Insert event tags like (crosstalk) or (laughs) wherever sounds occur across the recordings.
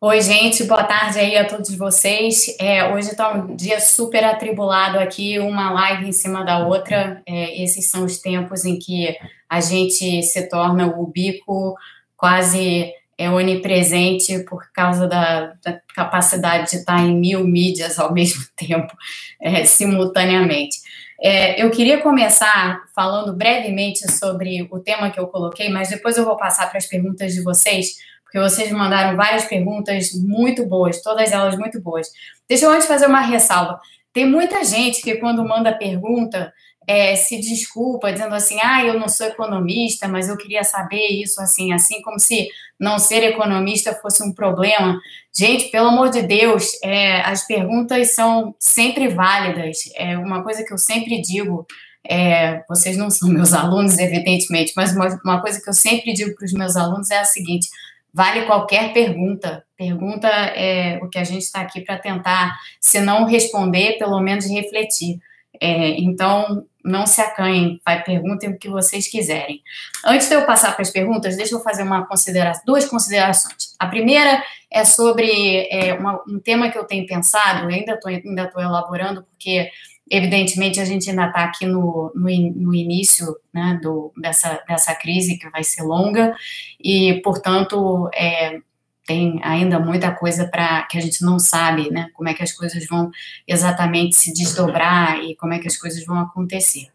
Oi, gente, boa tarde aí a todos vocês. É, hoje está um dia super atribulado aqui, uma live em cima da outra. É, esses são os tempos em que a gente se torna o bico quase é, onipresente por causa da, da, capacidade de estar em mil mídias ao (laughs) mesmo tempo, é, simultaneamente. É, eu queria começar falando brevemente sobre o tema que eu coloquei, mas depois eu vou passar para as perguntas de vocês porque vocês mandaram várias perguntas muito boas, todas elas muito boas. Deixa eu antes fazer uma ressalva. Tem muita gente que, quando manda pergunta, é, se desculpa, dizendo assim: ah, eu não sou economista, mas eu queria saber isso assim, assim, como se não ser economista fosse um problema. Gente, pelo amor de Deus, é, as perguntas são sempre válidas. É uma coisa que eu sempre digo. É, vocês não são meus (laughs) alunos, evidentemente, mas uma, uma coisa que eu sempre digo para os meus alunos é a seguinte: vale qualquer pergunta. Pergunta é o que a gente está aqui para tentar, se não responder, pelo menos refletir. É, então, não se acanhem, vai, perguntem o que vocês quiserem. Antes de eu passar para as perguntas, deixa eu fazer uma consideração, duas considerações. A primeira é sobre é, uma, um tema que eu tenho pensado, eu ainda estou ainda elaborando, porque Evidentemente, a gente ainda está aqui no, no, no início né, do, dessa, dessa crise, que vai ser longa, e, portanto, é, tem ainda muita coisa para que a gente não sabe, né? Como é que as coisas vão exatamente se desdobrar e como é que as coisas vão acontecer.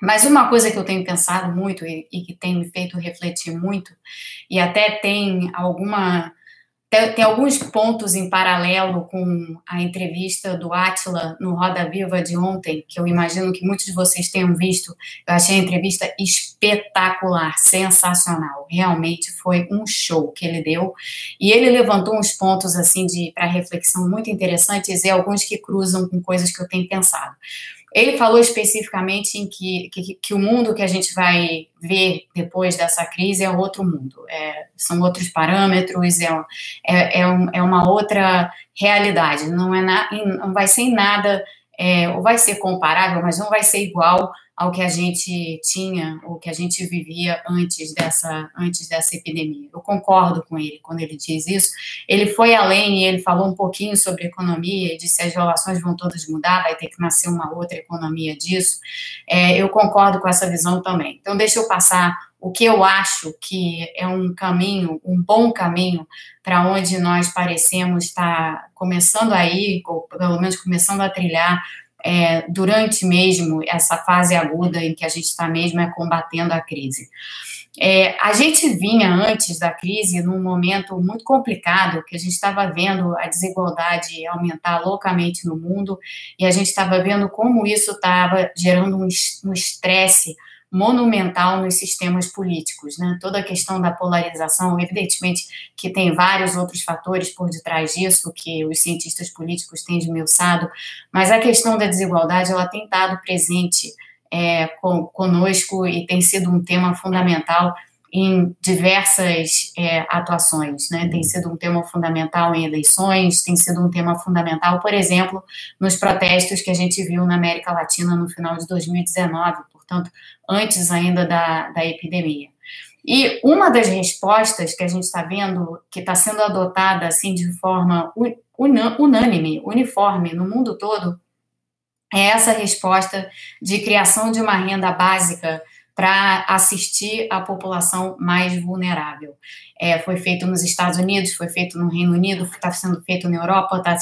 Mas uma coisa que eu tenho pensado muito e, e que tem me feito refletir muito, e até tem alguma tem, alguns pontos em paralelo com a entrevista do Atila no Roda Viva de ontem, que eu imagino que muitos de vocês tenham visto. Eu achei a entrevista espetacular, sensacional. Realmente foi um show que ele deu. E ele levantou uns pontos assim de para reflexão muito interessantes e alguns que cruzam com coisas que eu tenho pensado. Ele falou especificamente em que, que, que, o mundo que a gente vai ver depois dessa crise é outro mundo, é, são outros parâmetros, é, é, é, um, é, uma outra realidade, não, é na, não vai ser nada, é, ou vai ser comparável, mas não vai ser igual ao que a gente tinha, ou que a gente vivia antes dessa, antes dessa epidemia. Eu concordo com ele quando ele diz isso. Ele foi além e ele falou um pouquinho sobre economia e disse as relações vão todas mudar, vai ter que nascer uma outra economia disso. É, eu concordo com essa visão também. Então, deixa eu passar o que eu acho que é um caminho, um bom caminho para onde nós parecemos estar começando a ir, ou pelo menos começando a trilhar é, durante mesmo essa fase aguda em que a gente está mesmo é combatendo a crise. É, a gente vinha antes da crise num momento muito complicado, que a gente estava vendo a desigualdade aumentar loucamente no mundo e a gente estava vendo como isso estava gerando um estresse monumental nos sistemas políticos, né? Toda a questão da polarização, evidentemente que tem vários outros fatores por detrás disso que os cientistas políticos têm esmiuçado, mas a questão da desigualdade ela tem estado presente é, com, conosco e tem sido um tema fundamental em diversas é, atuações, né? Tem sido um tema fundamental em eleições, tem sido um tema fundamental, por exemplo, nos protestos que a gente viu na América Latina no final de 2019, portanto, antes ainda da, da epidemia. E uma das respostas que a gente está vendo, que está sendo adotada assim de forma unânime, uniforme no mundo todo, é essa resposta de criação de uma renda básica para assistir a população mais vulnerável. É, foi feito nos Estados Unidos, foi feito no Reino Unido, está sendo feito na Europa, está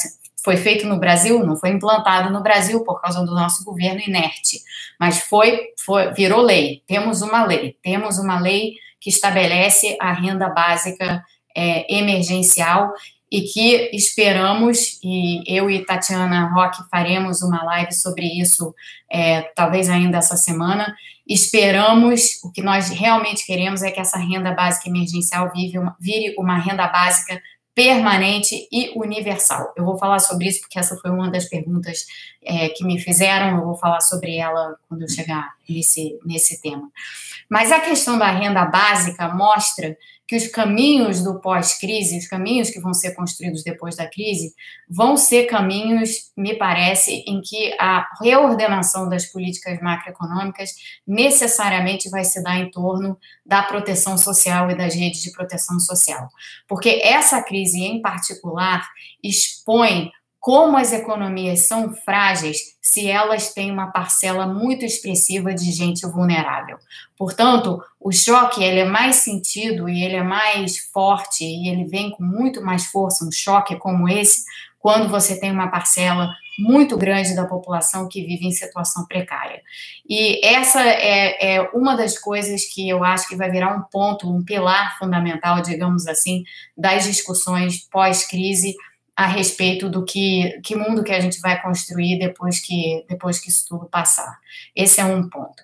foi feito no Brasil, não foi implantado no Brasil por causa do nosso governo inerte, mas foi, foi virou lei. Temos uma lei, temos uma lei que estabelece a renda básica é, emergencial e que esperamos, e eu e Tatiana Roque faremos uma live sobre isso, é, talvez ainda essa semana. Esperamos, o que nós realmente queremos é que essa renda básica emergencial vive uma, vire uma renda básica permanente e universal. Eu vou falar sobre isso porque essa foi uma das perguntas é, que me fizeram. Eu vou falar sobre ela quando eu chegar nesse, nesse tema. Mas a questão da renda básica mostra que os caminhos do pós-crise, os caminhos que vão ser construídos depois da crise, vão ser caminhos, me parece, em que a reordenação das políticas macroeconômicas necessariamente vai se dar em torno da proteção social e das redes de proteção social. Porque essa crise, em particular, expõe como as economias são frágeis se elas têm uma parcela muito expressiva de gente vulnerável. Portanto, o choque ele é mais sentido e ele é mais forte e ele vem com muito mais força, um choque como esse, quando você tem uma parcela muito grande da população que vive em situação precária. E essa é, é, uma das coisas que eu acho que vai virar um ponto, um pilar fundamental, digamos assim, das discussões pós-crise a respeito do que, que mundo que a gente vai construir depois que, depois que isso tudo passar. Esse é um ponto.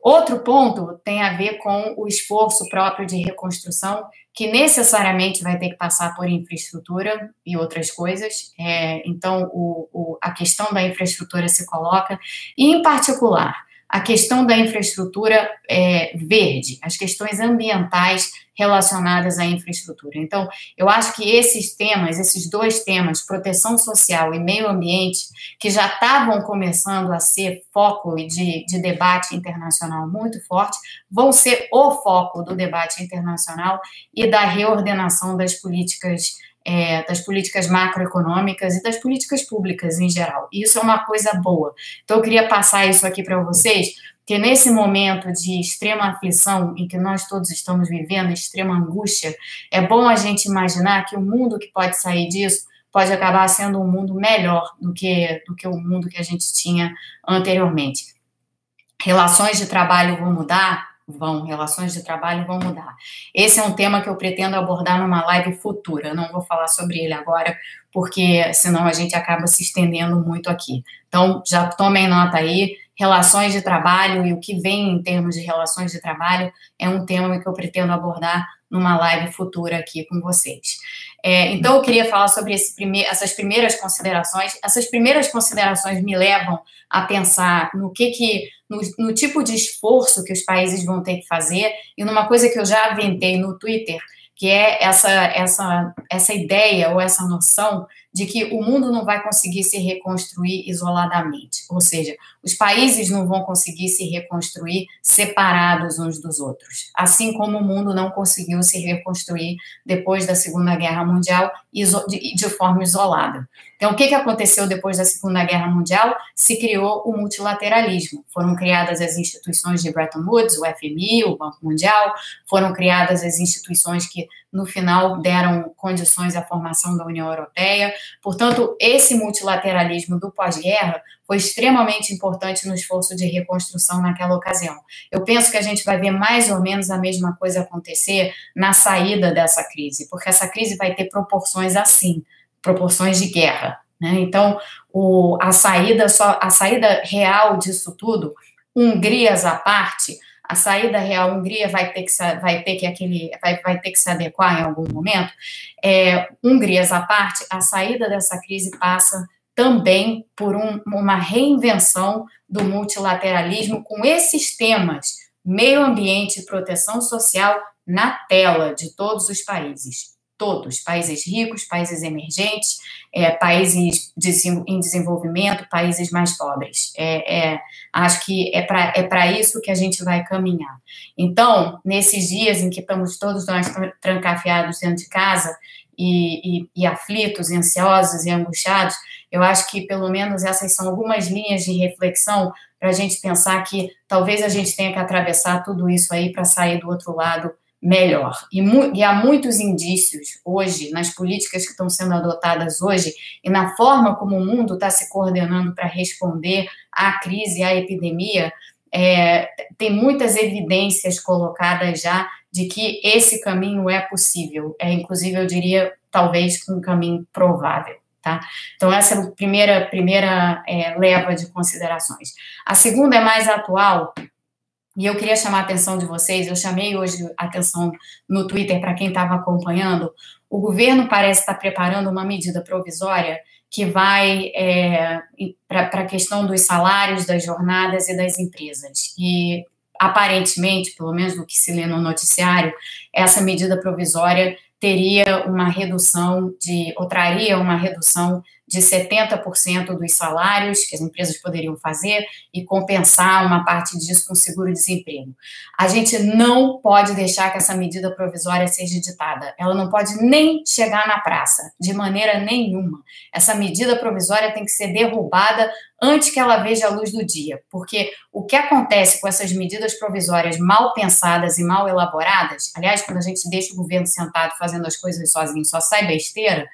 Outro ponto tem a ver com o esforço próprio de reconstrução, que necessariamente vai ter que passar por infraestrutura e outras coisas. É, então, o, o, a questão da infraestrutura se coloca, e, em particular, a questão da infraestrutura é, verde, as questões ambientais relacionadas à infraestrutura. Então, eu acho que esses temas, esses dois temas, proteção social e meio ambiente, que já estavam começando a ser foco de, de debate internacional muito forte, vão ser o foco do debate internacional e da reordenação das políticas é, das políticas macroeconômicas e das políticas públicas em geral. E isso é uma coisa boa. Então, eu queria passar isso aqui para vocês, que nesse momento de extrema aflição em que nós todos estamos vivendo, extrema angústia, é bom a gente imaginar que o mundo que pode sair disso pode acabar sendo um mundo melhor do que, do que o mundo que a gente tinha anteriormente. Relações de trabalho vão mudar, vão, relações de trabalho vão mudar. Esse é um tema que eu pretendo abordar numa live futura. Eu não vou falar sobre ele agora, porque senão a gente acaba se estendendo muito aqui. Então, já tomem nota aí. Relações de trabalho e o que vem em termos de relações de trabalho é um tema que eu pretendo abordar numa live futura aqui com vocês. É, então, eu queria falar sobre essas primeiras considerações. Essas primeiras considerações me levam a pensar no que que no, no, tipo de esforço que os países vão ter que fazer e numa coisa que eu já aventei no Twitter, que é essa essa essa ideia ou essa noção de que o mundo não vai conseguir se reconstruir isoladamente, ou seja, os países não vão conseguir se reconstruir separados uns dos outros, assim como o mundo não conseguiu se reconstruir depois da Segunda Guerra Mundial de, forma isolada. Então, o que, aconteceu depois da Segunda Guerra Mundial? Se criou o multilateralismo. Foram criadas as instituições de Bretton Woods, o FMI, o Banco Mundial, foram criadas as instituições que no final deram condições à formação da União Europeia. Portanto, esse multilateralismo do pós-guerra foi extremamente importante no esforço de reconstrução naquela ocasião. Eu penso que a gente vai ver mais ou menos a mesma coisa acontecer na saída dessa crise, porque essa crise vai ter proporções assim, proporções de guerra. Né? Então, o, a saída só a saída real disso tudo, Hungrias à parte, a saída real a Hungria vai ter que vai ter que aquele vai, vai ter que se adequar em algum momento. É, Hungrias à parte, a saída dessa crise passa também por um, uma reinvenção do multilateralismo com esses temas meio ambiente e proteção social na tela de todos os países todos, países ricos, países emergentes, é, países em desenvolvimento, países mais pobres. É, é acho que é para é isso que a gente vai caminhar. Então, nesses dias em que estamos todos nós trancafiados dentro de casa e, e, e aflitos, e ansiosos e angustiados, eu acho que pelo menos essas são algumas linhas de reflexão para a gente pensar que talvez a gente tenha que atravessar tudo isso aí para sair do outro lado melhor. E, e, há muitos indícios hoje, nas políticas que estão sendo adotadas hoje, e na forma como o mundo está se coordenando para responder à crise, à epidemia, é, tem muitas evidências colocadas já de que esse caminho é possível. É, inclusive, eu diria, talvez, um caminho provável. Tá? Então, essa é a primeira, primeira é, leva de considerações. A segunda é mais atual, e eu queria chamar a atenção de vocês, eu chamei hoje a atenção no Twitter para quem estava acompanhando. O governo parece estar preparando uma medida provisória que vai é, para a questão dos salários, das jornadas e das empresas. E aparentemente, pelo menos no que se lê no noticiário, essa medida provisória teria uma redução de, ou traria uma redução de 70% dos salários que as empresas poderiam fazer e compensar uma parte disso com seguro-desemprego. A gente não pode deixar que essa medida provisória seja editada. Ela não pode nem chegar na praça, de maneira nenhuma. Essa medida provisória tem que ser derrubada antes que ela veja a luz do dia, porque o que acontece com essas medidas provisórias mal pensadas e mal elaboradas, aliás, quando a gente deixa o governo sentado fazendo as coisas sozinho, só sai besteira,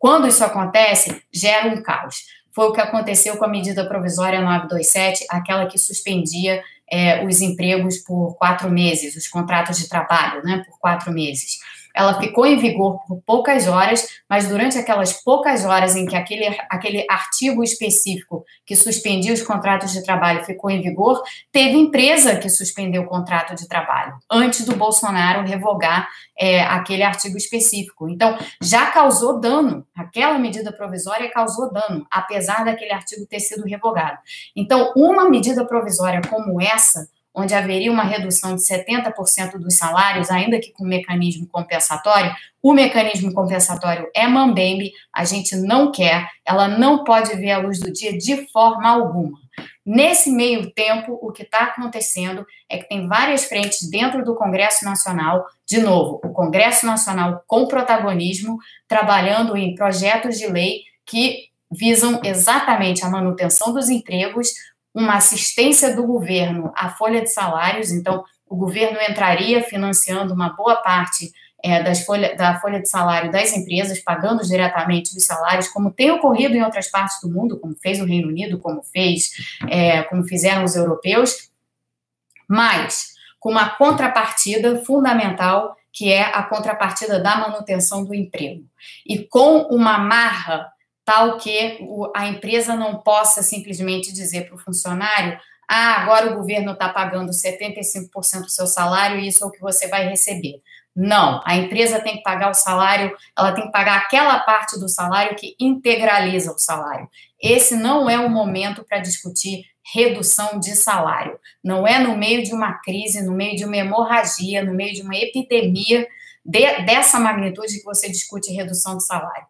quando isso acontece, gera um caos. Foi o que aconteceu com a medida provisória 927, aquela que suspendia é, os empregos por quatro meses, os contratos de trabalho, né, por quatro meses. Ela ficou em vigor por poucas horas, mas durante aquelas poucas horas em que aquele, aquele artigo específico que suspendia os contratos de trabalho ficou em vigor, teve empresa que suspendeu o contrato de trabalho, antes do Bolsonaro revogar é, aquele artigo específico. Então, já causou dano, aquela medida provisória causou dano, apesar daquele artigo ter sido revogado. Então, uma medida provisória como essa onde haveria uma redução de 70% dos salários, ainda que com mecanismo compensatório, o mecanismo compensatório é mambembe, a gente não quer, ela não pode ver a luz do dia de forma alguma. Nesse meio tempo, o que está acontecendo é que tem várias frentes dentro do Congresso Nacional, de novo, o Congresso Nacional com protagonismo, trabalhando em projetos de lei que visam exatamente a manutenção dos empregos, uma assistência do governo à folha de salários, então o governo entraria financiando uma boa parte é, das folha, da folha de salário das empresas, pagando diretamente os salários, como tem ocorrido em outras partes do mundo, como fez o Reino Unido, como fez, é, como fizeram os europeus, mas com uma contrapartida fundamental, que é a contrapartida da manutenção do emprego. E com uma marra tal que a empresa não possa simplesmente dizer para o funcionário: ah, agora o governo está pagando 75% do seu salário e isso é o que você vai receber. Não, a empresa tem que pagar o salário, ela tem que pagar aquela parte do salário que integraliza o salário. Esse não é o momento para discutir redução de salário. Não é no meio de uma crise, no meio de uma hemorragia, no meio de uma epidemia de, dessa magnitude que você discute redução de salário.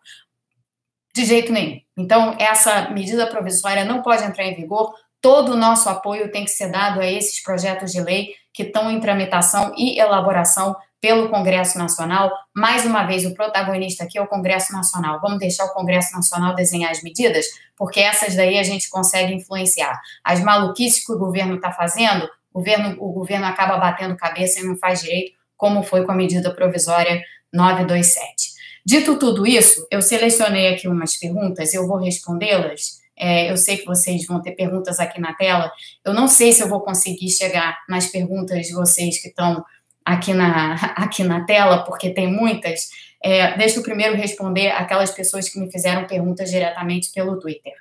De jeito nenhum. Então, essa medida provisória não pode entrar em vigor. Todo o nosso apoio tem que ser dado a esses projetos de lei que estão em tramitação e elaboração pelo Congresso Nacional. Mais uma vez, o protagonista aqui é o Congresso Nacional. Vamos deixar o Congresso Nacional desenhar as medidas, porque essas daí a gente consegue influenciar. As maluquices que o governo está fazendo, o governo, o governo acaba batendo cabeça e não faz direito, como foi com a medida provisória 927. Dito tudo isso, eu selecionei aqui umas perguntas, eu vou respondê-las. É, eu sei que vocês vão ter perguntas aqui na tela. Eu não sei se eu vou conseguir chegar nas perguntas de vocês que estão aqui na, (laughs) aqui na tela, porque tem muitas. É, deixa eu primeiro responder aquelas pessoas que me fizeram perguntas diretamente pelo Twitter.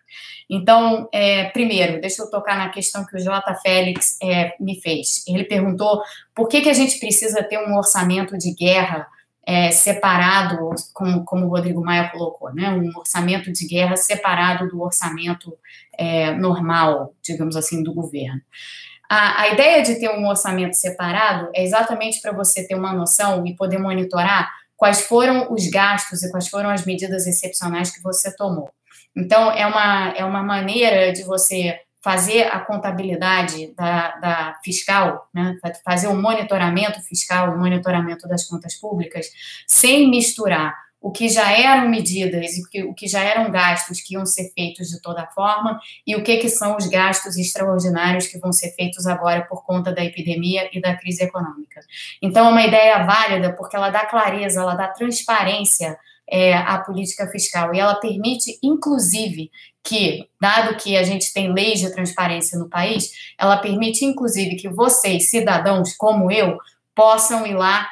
Então, é, primeiro, deixa eu tocar na questão que o J. Félix é, me fez. Ele perguntou por que, que a gente precisa ter um orçamento de guerra é, separado, como, como o Rodrigo Maia colocou, né, um orçamento de guerra separado do orçamento é, normal, digamos assim, do governo. A, a ideia de ter um orçamento separado é exatamente para você ter uma noção e poder monitorar quais foram os gastos e quais foram as medidas excepcionais que você tomou. Então, é uma, é uma maneira de você fazer a contabilidade da, da fiscal, né, fazer o um monitoramento fiscal, o um monitoramento das contas públicas, sem misturar o que já eram medidas e o que, já eram gastos que iam ser feitos de toda forma e o que, que são os gastos extraordinários que vão ser feitos agora por conta da epidemia e da crise econômica. Então, é uma ideia válida porque ela dá clareza, ela dá transparência é, à política fiscal e ela permite, inclusive, que, dado que a gente tem leis de transparência no país, ela permite, inclusive, que vocês, cidadãos como eu, possam ir lá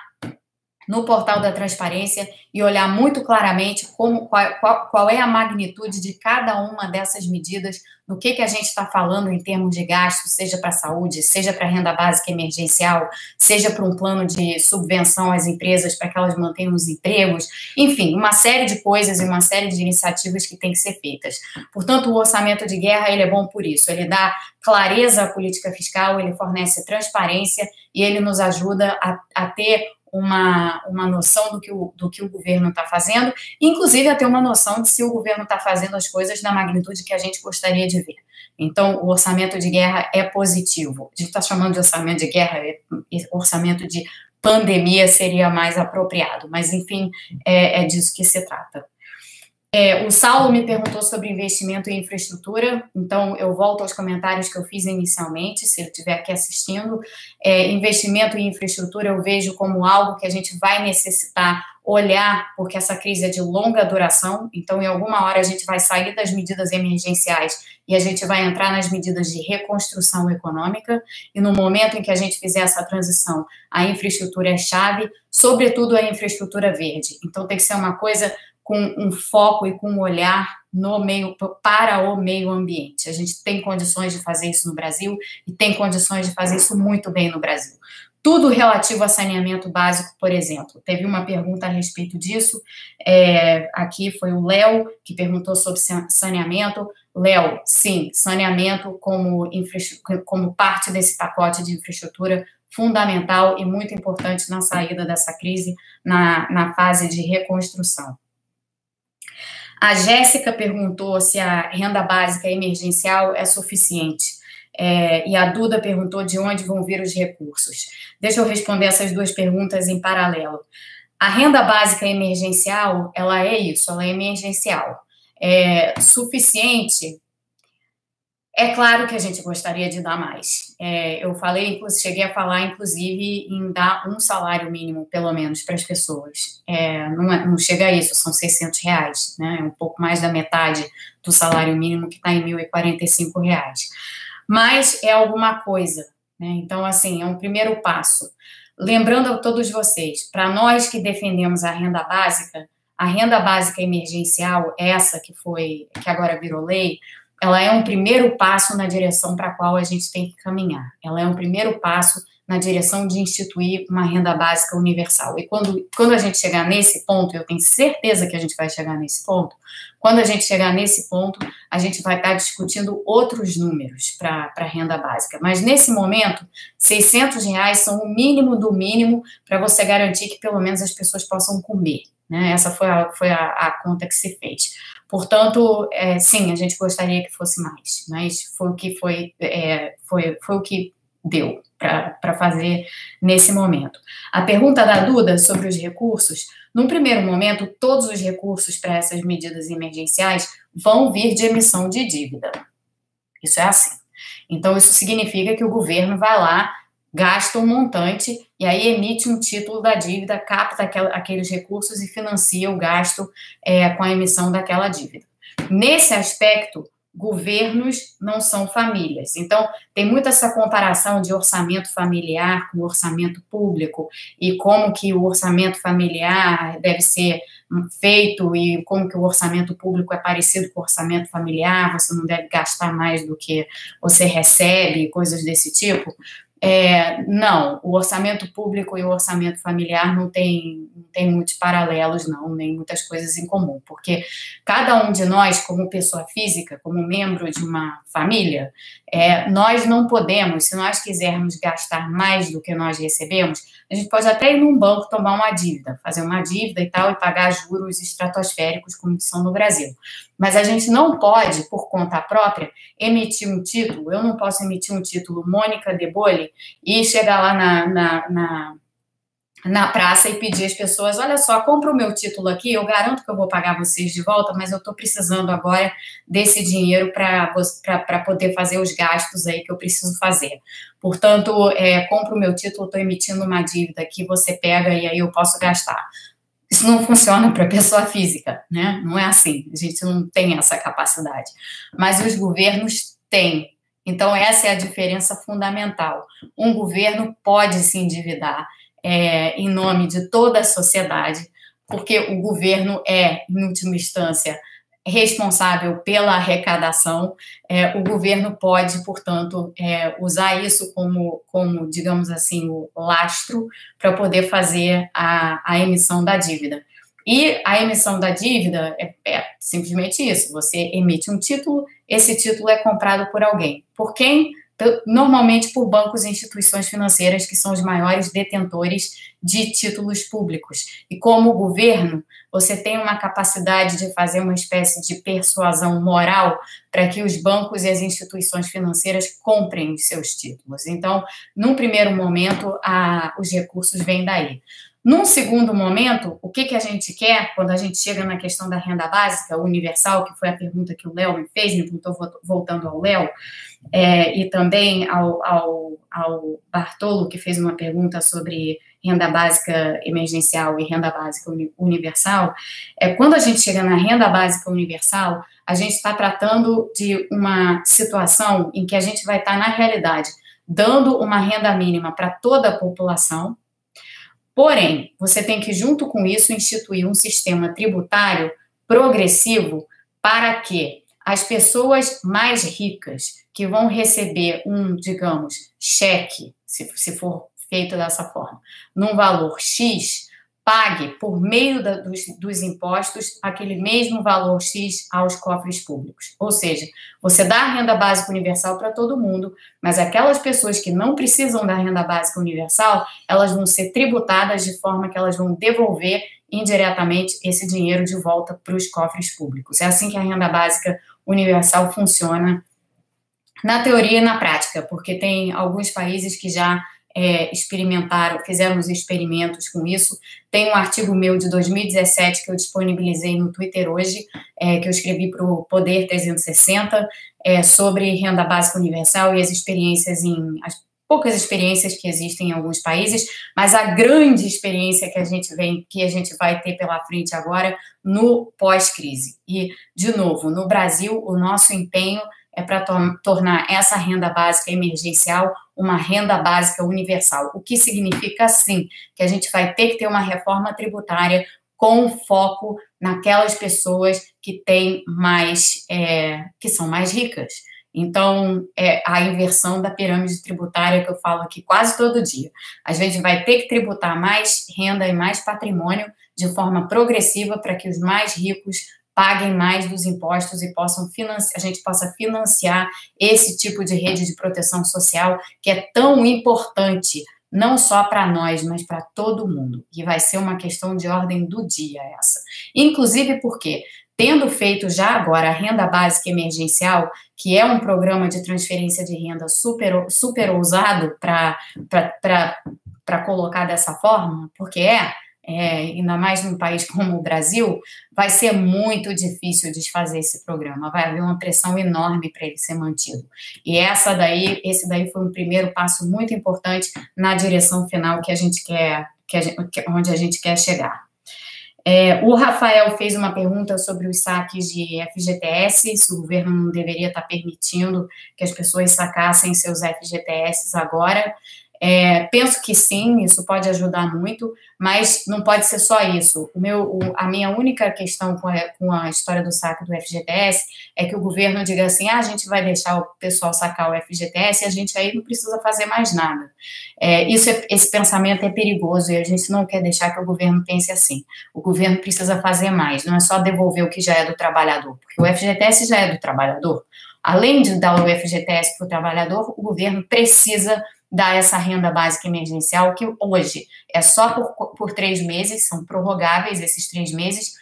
no portal da transparência e olhar muito claramente como, qual, qual, qual, é a magnitude de cada uma dessas medidas do que, que a gente está falando em termos de gasto, seja para a saúde, seja para a renda básica emergencial, seja para um plano de subvenção às empresas para que elas mantenham os empregos, enfim, uma série de coisas e uma série de iniciativas que têm que ser feitas. Portanto, o orçamento de guerra ele é bom por isso, ele dá clareza à política fiscal, ele fornece transparência e ele nos ajuda a, a ter uma, uma noção do que o, do que o governo está fazendo, inclusive a ter uma noção de se o governo está fazendo as coisas na magnitude que a gente gostaria de ver. Então, o orçamento de guerra é positivo. A gente está chamando de orçamento de guerra, é, orçamento de pandemia seria mais apropriado, mas enfim, é, é disso que se trata. É, o Saulo me perguntou sobre investimento em infraestrutura, então eu volto aos comentários que eu fiz inicialmente, se ele estiver aqui assistindo. É, investimento em infraestrutura eu vejo como algo que a gente vai necessitar olhar, porque essa crise é de longa duração, então em alguma hora a gente vai sair das medidas emergenciais e a gente vai entrar nas medidas de reconstrução econômica, e no momento em que a gente fizer essa transição, a infraestrutura é chave, sobretudo a infraestrutura verde. Então tem que ser uma coisa com um foco e com um olhar no meio para o meio ambiente. A gente tem condições de fazer isso no Brasil e tem condições de fazer isso muito bem no Brasil. Tudo relativo a saneamento básico, por exemplo. Teve uma pergunta a respeito disso. É, aqui foi o Léo que perguntou sobre saneamento. Léo, sim, saneamento como, como parte desse pacote de infraestrutura fundamental e muito importante na saída dessa crise, na, na fase de reconstrução. A Jéssica perguntou se a renda básica emergencial é suficiente. É, e a Duda perguntou de onde vão vir os recursos. Deixa eu responder essas duas perguntas em paralelo. A renda básica emergencial, ela é isso, ela é emergencial. É suficiente é claro que a gente gostaria de dar mais. É, eu falei, cheguei a falar, inclusive, em dar um salário mínimo, pelo menos, para as pessoas. É, não, é, não, chega a isso, são 600 reais, né? É um pouco mais da metade do salário mínimo, que está em 1.045 reais. Mas é alguma coisa, né? Então, assim, é um primeiro passo. Lembrando a todos vocês, para nós que defendemos a renda básica, a renda básica emergencial, essa que foi, que agora virou lei, ela é um primeiro passo na direção para a qual a gente tem que caminhar. Ela é um primeiro passo na direção de instituir uma renda básica universal. E quando, quando a gente chegar nesse ponto, eu tenho certeza que a gente vai chegar nesse ponto, quando a gente chegar nesse ponto, a gente vai estar discutindo outros números para a renda básica. Mas nesse momento, 600 reais são o mínimo do mínimo para você garantir que pelo menos as pessoas possam comer. Né? Essa foi a, foi a, a conta que se fez. Portanto, é, sim, a gente gostaria que fosse mais, mas foi o que foi, é, foi, foi o que deu para fazer nesse momento. A pergunta da Duda sobre os recursos, num primeiro momento, todos os recursos para essas medidas emergenciais vão vir de emissão de dívida. Isso é assim. Então, isso significa que o governo vai lá gasta um montante e aí emite um título da dívida, capta aquel, aqueles recursos e financia o gasto é, com a emissão daquela dívida. Nesse aspecto, governos não são famílias. Então, tem muito essa comparação de orçamento familiar com orçamento público e como que o orçamento familiar deve ser feito e como que o orçamento público é parecido com o orçamento familiar, você não deve gastar mais do que você recebe, coisas desse tipo. É, não, o orçamento público e o orçamento familiar não tem, não tem muitos paralelos, não, nem muitas coisas em comum, porque cada um de nós, como pessoa física, como membro de uma família, é, nós não podemos, se nós quisermos gastar mais do que nós recebemos, a gente pode até ir num banco tomar uma dívida, fazer uma dívida e tal, e pagar juros estratosféricos, como são no Brasil. Mas a gente não pode, por conta própria, emitir um título. Eu não posso emitir um título Mônica de E chegar lá na, na, na, na praça e pedir às pessoas: olha só, compra o meu título aqui, eu garanto que eu vou pagar vocês de volta, mas eu estou precisando agora desse dinheiro para poder fazer os gastos aí que eu preciso fazer. Portanto, é, compra o meu título, estou emitindo uma dívida que você pega e aí eu posso gastar. Isso não funciona para pessoa física, né? Não é assim. A gente não tem essa capacidade. Mas os governos têm. Então, essa é a diferença fundamental. Um governo pode se endividar é, em nome de toda a sociedade, porque o governo é, em última instância, responsável pela arrecadação, é, o governo pode, portanto, é, usar isso como, como, digamos assim, o lastro para poder fazer a, a emissão da dívida. E a emissão da dívida é, é, simplesmente isso: você emite um título, esse título é comprado por alguém. Por quem? Normalmente por bancos e instituições financeiras, que são os maiores detentores de títulos públicos. E como governo, você tem uma capacidade de fazer uma espécie de persuasão moral para que os bancos e as instituições financeiras comprem os seus títulos. Então, num primeiro momento, a, os recursos vêm daí. Num segundo momento, o que, que a gente quer quando a gente chega na questão da renda básica universal, que foi a pergunta que o Léo me fez, então estou voltando ao Léo, é, e também ao, ao, ao Bartolo, que fez uma pergunta sobre renda básica emergencial e renda básica universal, é, quando a gente chega na renda básica universal, a gente está tratando de uma situação em que a gente vai estar, tá, na realidade, dando uma renda mínima para toda a população, Porém, você tem que, junto com isso, instituir um sistema tributário progressivo para que as pessoas mais ricas que vão receber um, digamos, cheque, se, se for feito dessa forma, num valor X, pague, por meio da, dos, dos, impostos, aquele mesmo valor X aos cofres públicos. Ou seja, você dá a renda básica universal para todo mundo, mas aquelas pessoas que não precisam da renda básica universal, elas vão ser tributadas de forma que elas vão devolver indiretamente esse dinheiro de volta para os cofres públicos. É assim que a renda básica universal funciona na teoria e na prática, porque tem alguns países que já é, experimentaram, fizeram os experimentos com isso. Tem um artigo meu de 2017 que eu disponibilizei no Twitter hoje, é, que eu escrevi para o Poder 360, é, sobre renda básica universal e as experiências em. As poucas experiências que existem em alguns países, mas a grande experiência que a gente vem, que a gente vai ter pela frente agora no pós-crise. E, de novo, no Brasil, o nosso empenho é para to tornar essa renda básica emergencial uma renda básica universal, o que significa, sim, que a gente vai ter que ter uma reforma tributária com foco naquelas pessoas que têm mais, é, que são mais ricas. Então, é a inversão da pirâmide tributária que eu falo aqui quase todo dia. A gente vai ter que tributar mais renda e mais patrimônio de forma progressiva para que os mais ricos paguem mais dos impostos e possam a gente possa financiar esse tipo de rede de proteção social que é tão importante não só para nós, mas para todo mundo. E vai ser uma questão de ordem do dia essa. Inclusive porque tendo feito já agora a renda básica emergencial, que é um programa de transferência de renda super, super ousado para colocar dessa forma, porque é, é, ainda mais num país (laughs) como o Brasil, vai ser muito difícil desfazer esse programa. Vai haver uma pressão enorme para ele ser mantido. E essa daí, esse daí foi um primeiro passo muito importante na direção final que a gente quer, que a gente, onde a gente quer chegar. É, o Rafael fez uma pergunta sobre os saques de FGTS, se o governo não deveria estar permitindo que as pessoas sacassem seus FGTS agora. É, penso que sim, isso pode ajudar muito, mas não pode ser só isso. O meu, o, a minha única questão com a, com a, história do saque do FGTS é que o governo diga assim: ah, a gente vai deixar o pessoal sacar o FGTS e a gente aí não precisa fazer mais nada. É, isso é, esse pensamento é perigoso e a gente não quer deixar que o governo pense assim. O governo precisa fazer mais, não é só devolver o que já é do trabalhador, porque o FGTS já é do trabalhador. Além de dar o FGTS para o trabalhador, o governo precisa dar essa renda básica emergencial, que hoje é só por, por três meses, são prorrogáveis esses três meses,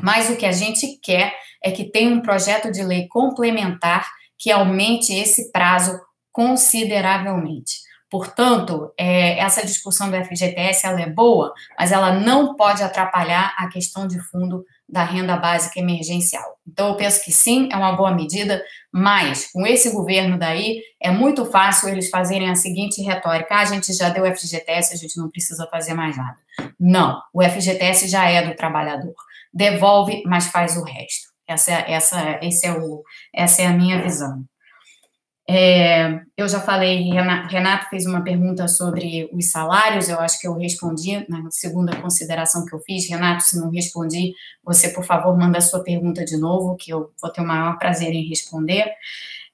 mas o que a gente quer é que tenha um projeto de lei complementar que aumente esse prazo consideravelmente. Portanto, é, essa discussão do FGTS ela é boa, mas ela não pode atrapalhar a questão de fundo da renda básica emergencial. Então, eu penso que sim, é uma boa medida, mas com esse governo daí, é muito fácil eles fazerem a seguinte retórica: ah, a gente já deu FGTS, a gente não precisa fazer mais nada. Não, o FGTS já é do trabalhador. Devolve, mas faz o resto. Essa, essa, esse é o, essa é a minha visão. É, eu já falei, Renato fez uma pergunta sobre os salários, eu acho que eu respondi na segunda consideração que eu fiz. Renato, se não respondi, você, por favor, manda a sua pergunta de novo, que eu vou ter o maior prazer em responder.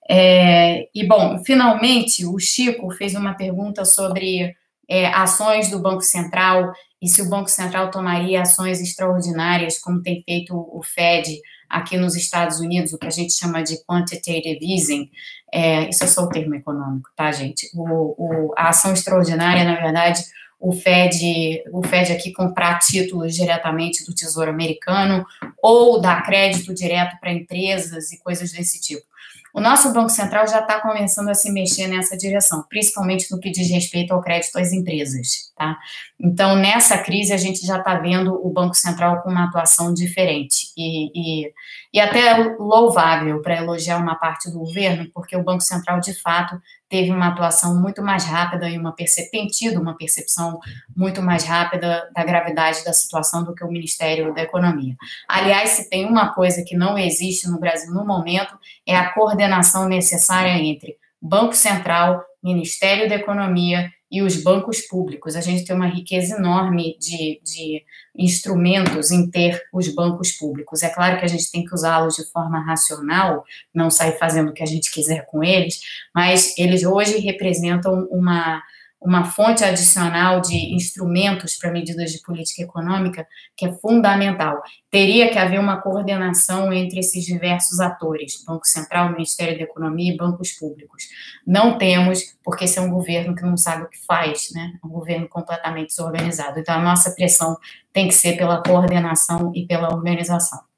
É, e, bom, finalmente, o Chico fez uma pergunta sobre é, ações do Banco Central e se o Banco Central tomaria ações extraordinárias, como tem feito o Fed aqui nos Estados Unidos, o que a gente chama de quantitative easing. É, isso é só o termo econômico, tá, gente? O, o, a ação extraordinária, na verdade, o Fed, o Fed aqui comprar títulos diretamente do Tesouro Americano ou dar crédito direto para empresas e coisas desse tipo. O nosso Banco Central já está começando a se mexer nessa direção, principalmente no que diz respeito ao crédito às empresas. Tá? Então, nessa crise, a gente já está vendo o Banco Central com uma atuação diferente e, e, e até louvável para elogiar uma parte do governo, porque o Banco Central, de fato, teve uma atuação muito mais rápida e uma tem tido uma percepção muito mais rápida da gravidade da situação do que o Ministério da Economia. Aliás, se tem uma coisa que não existe no Brasil no momento, é a coordenação necessária entre Banco Central, Ministério da Economia e os bancos públicos. A gente tem uma riqueza enorme de, de instrumentos em ter os bancos públicos. É claro que a gente tem que usá-los de forma racional, não sair fazendo o que a gente quiser com eles, mas eles hoje representam uma uma fonte adicional de instrumentos para medidas de política econômica que é fundamental. Teria que haver uma coordenação entre esses diversos atores, Banco Central, Ministério da Economia e bancos públicos. Não temos, porque esse é um governo que não sabe o que faz, né? É um governo completamente desorganizado. Então, a nossa pressão tem que ser pela coordenação e pela organização.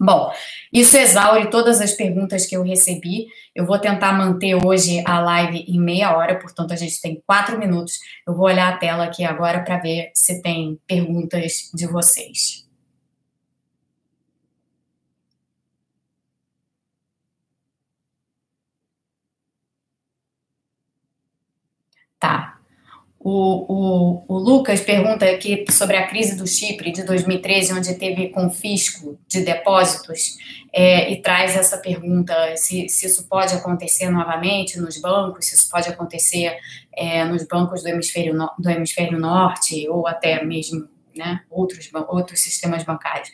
Bom, isso exaure todas as perguntas que eu recebi. Eu vou tentar manter hoje a live em meia hora, portanto, a gente tem quatro minutos. Eu vou olhar a tela aqui agora para ver se tem perguntas de vocês. Tá. O, o, o, Lucas pergunta aqui sobre a crise do Chipre de 2013, onde teve confisco de depósitos, é, e traz essa pergunta: se, se, isso pode acontecer novamente nos bancos, se isso pode acontecer é, nos bancos do hemisfério, no, do hemisfério norte, ou até mesmo né, outros, outros sistemas bancários.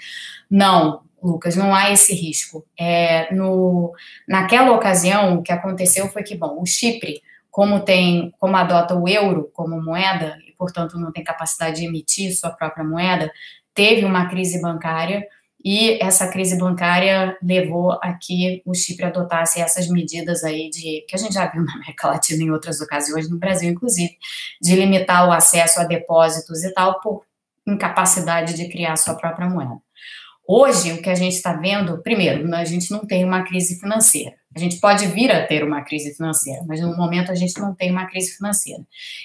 Não, Lucas, não há esse risco. É, no, naquela ocasião, o que aconteceu foi que, bom, o Chipre como tem, como adota o euro como moeda e portanto não tem capacidade de emitir sua própria moeda, teve uma crise bancária e essa crise bancária levou a que o Chipre adotasse essas medidas aí de que a gente já viu na América Latina em outras ocasiões, no Brasil inclusive, de limitar o acesso a depósitos e tal por incapacidade de criar sua própria moeda. Hoje, o que a gente está vendo, primeiro, a gente não tem uma crise financeira. A gente pode vir a ter uma crise financeira, mas no momento a gente não tem uma crise financeira.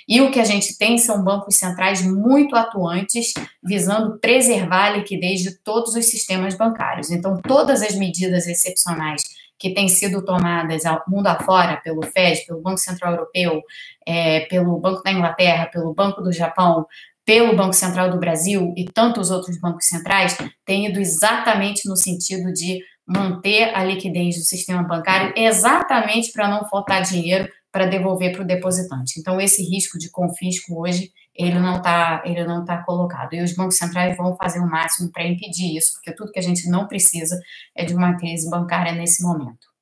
E o que a gente tem são bancos centrais muito atuantes, visando preservar a liquidez de todos os sistemas bancários. Então, todas as medidas excepcionais que têm sido tomadas ao mundo afora pelo Fed, pelo Banco Central Europeu, é, pelo Banco da Inglaterra, pelo Banco do Japão, pelo Banco Central do Brasil e tantos outros bancos centrais, têm ido exatamente no sentido de manter a liquidez do sistema bancário exatamente para não faltar dinheiro para devolver para o depositante. Então, esse risco de confisco hoje, ele não está ele não tá colocado. E os bancos centrais vão fazer o máximo para impedir isso, porque tudo que a gente não precisa é de uma crise bancária nesse momento.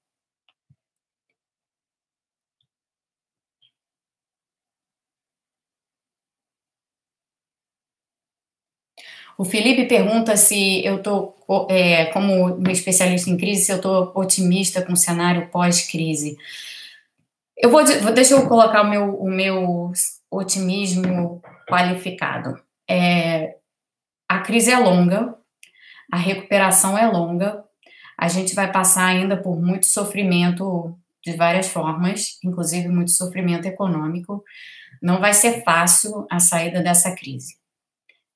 O Felipe pergunta se eu estou, é, como um especialista em crise, se eu estou otimista com o cenário pós-crise. Eu vou, deixa eu colocar o meu, o meu otimismo qualificado. É, a crise é longa, a recuperação é longa, a gente vai passar ainda por muito sofrimento de várias formas, inclusive muito sofrimento econômico. Não vai ser fácil a saída dessa crise.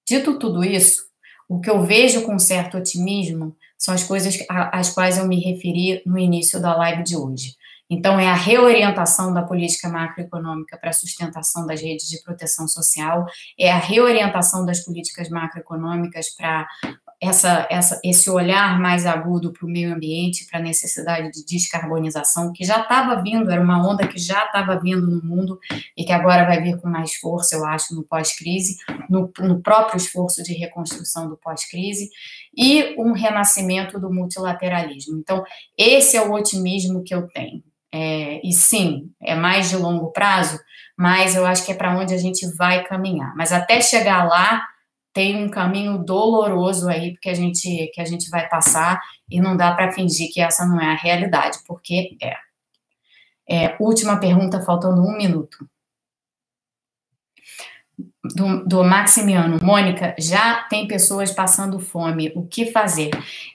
Dito tudo isso, o que eu vejo com certo otimismo são as coisas às quais eu me referi no início da live de hoje. Então, é a reorientação da política macroeconômica para a sustentação das redes de proteção social, é a reorientação das políticas macroeconômicas para essa, essa, esse olhar mais agudo para o meio ambiente, para a necessidade de descarbonização, que já estava vindo, era uma onda que já estava vindo no mundo e que agora vai vir com mais força, eu acho, no pós-crise, no, no próprio esforço de reconstrução do pós-crise, e um renascimento do multilateralismo. Então, esse é o otimismo que eu tenho. É, e sim, é mais de longo prazo, mas eu acho que é para onde a gente vai caminhar. Mas até chegar lá, tem um caminho doloroso aí que a gente que a gente vai passar e não dá para fingir que essa não é a realidade, porque é. é última pergunta, faltando um minuto do, do, Maximiano, Mônica, já tem pessoas passando fome, o que fazer?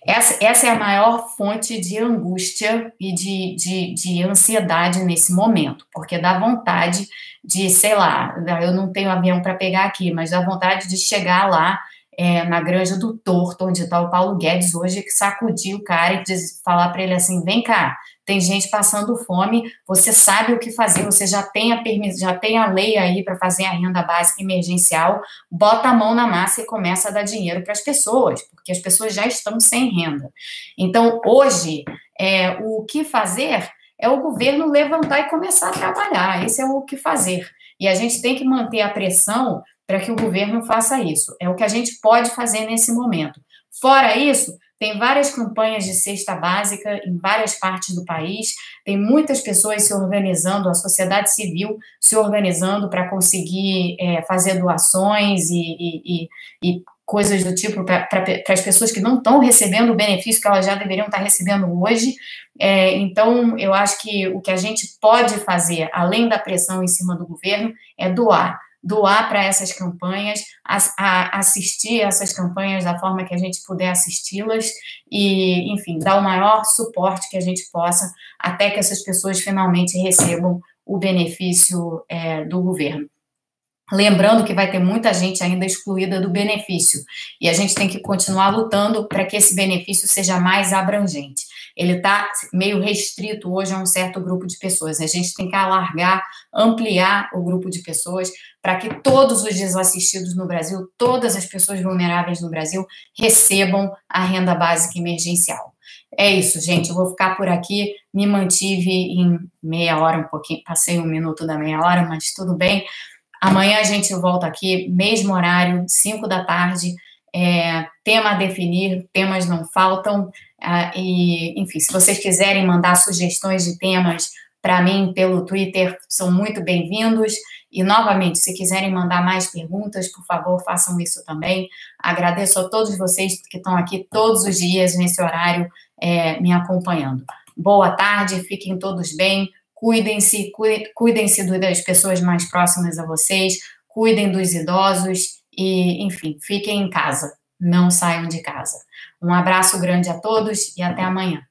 Essa, essa é a maior fonte de angústia e de, de, de ansiedade nesse momento, porque dá vontade de, sei lá, eu não tenho avião para pegar aqui, mas dá vontade de chegar lá é, na Granja do Torto, onde está o Paulo Guedes hoje, que sacudiu o cara e diz, falar para ele assim: vem cá, tem gente passando fome, você sabe o que fazer, você já tem a, já tem a lei aí para fazer a renda básica emergencial, bota a mão na massa e começa a dar dinheiro para as pessoas, porque as pessoas já estão sem renda. Então, hoje, é, o que fazer é o governo levantar e começar a trabalhar, esse é o que fazer. E a gente tem que manter a pressão para que o governo faça isso. É o que a gente pode fazer nesse momento. Fora isso, tem várias campanhas de cesta básica em várias partes do país, tem muitas pessoas se organizando, a sociedade civil se organizando para conseguir é, fazer doações e, e, e, e coisas do tipo para as pessoas que não estão recebendo o benefício que elas já deveriam estar recebendo hoje. É, então, eu acho que o que a gente pode fazer, além da pressão em cima do governo, é doar doar para essas campanhas, a, a assistir essas campanhas da forma que a gente puder assisti-las e, enfim, dar o maior suporte que a gente possa até que essas pessoas finalmente recebam o benefício é, do governo. Lembrando que vai ter muita gente ainda excluída do benefício e a gente tem que continuar lutando para que esse benefício seja mais abrangente ele está meio restrito hoje a um certo grupo de pessoas. A gente tem que alargar, ampliar o grupo de pessoas para que todos os desassistidos no Brasil, todas as pessoas vulneráveis no Brasil, recebam a renda básica emergencial. É isso, gente. Eu vou ficar por aqui. Me mantive em meia hora, um pouquinho, passei um minuto da meia hora, mas tudo bem. Amanhã a gente volta aqui, mesmo horário, 5 da tarde. É, tema a definir, temas não faltam. Ah, e, enfim, se vocês quiserem mandar sugestões de temas para mim pelo Twitter, são muito bem-vindos. E, novamente, se quiserem mandar mais perguntas, por favor, façam isso também. Agradeço a todos vocês que estão aqui todos os dias nesse horário é, me acompanhando. Boa tarde, fiquem todos bem, cuidem-se, cuidem-se das pessoas mais próximas a vocês, cuidem dos idosos e, enfim, fiquem em casa, não saiam de casa. Um abraço grande a todos e até amanhã.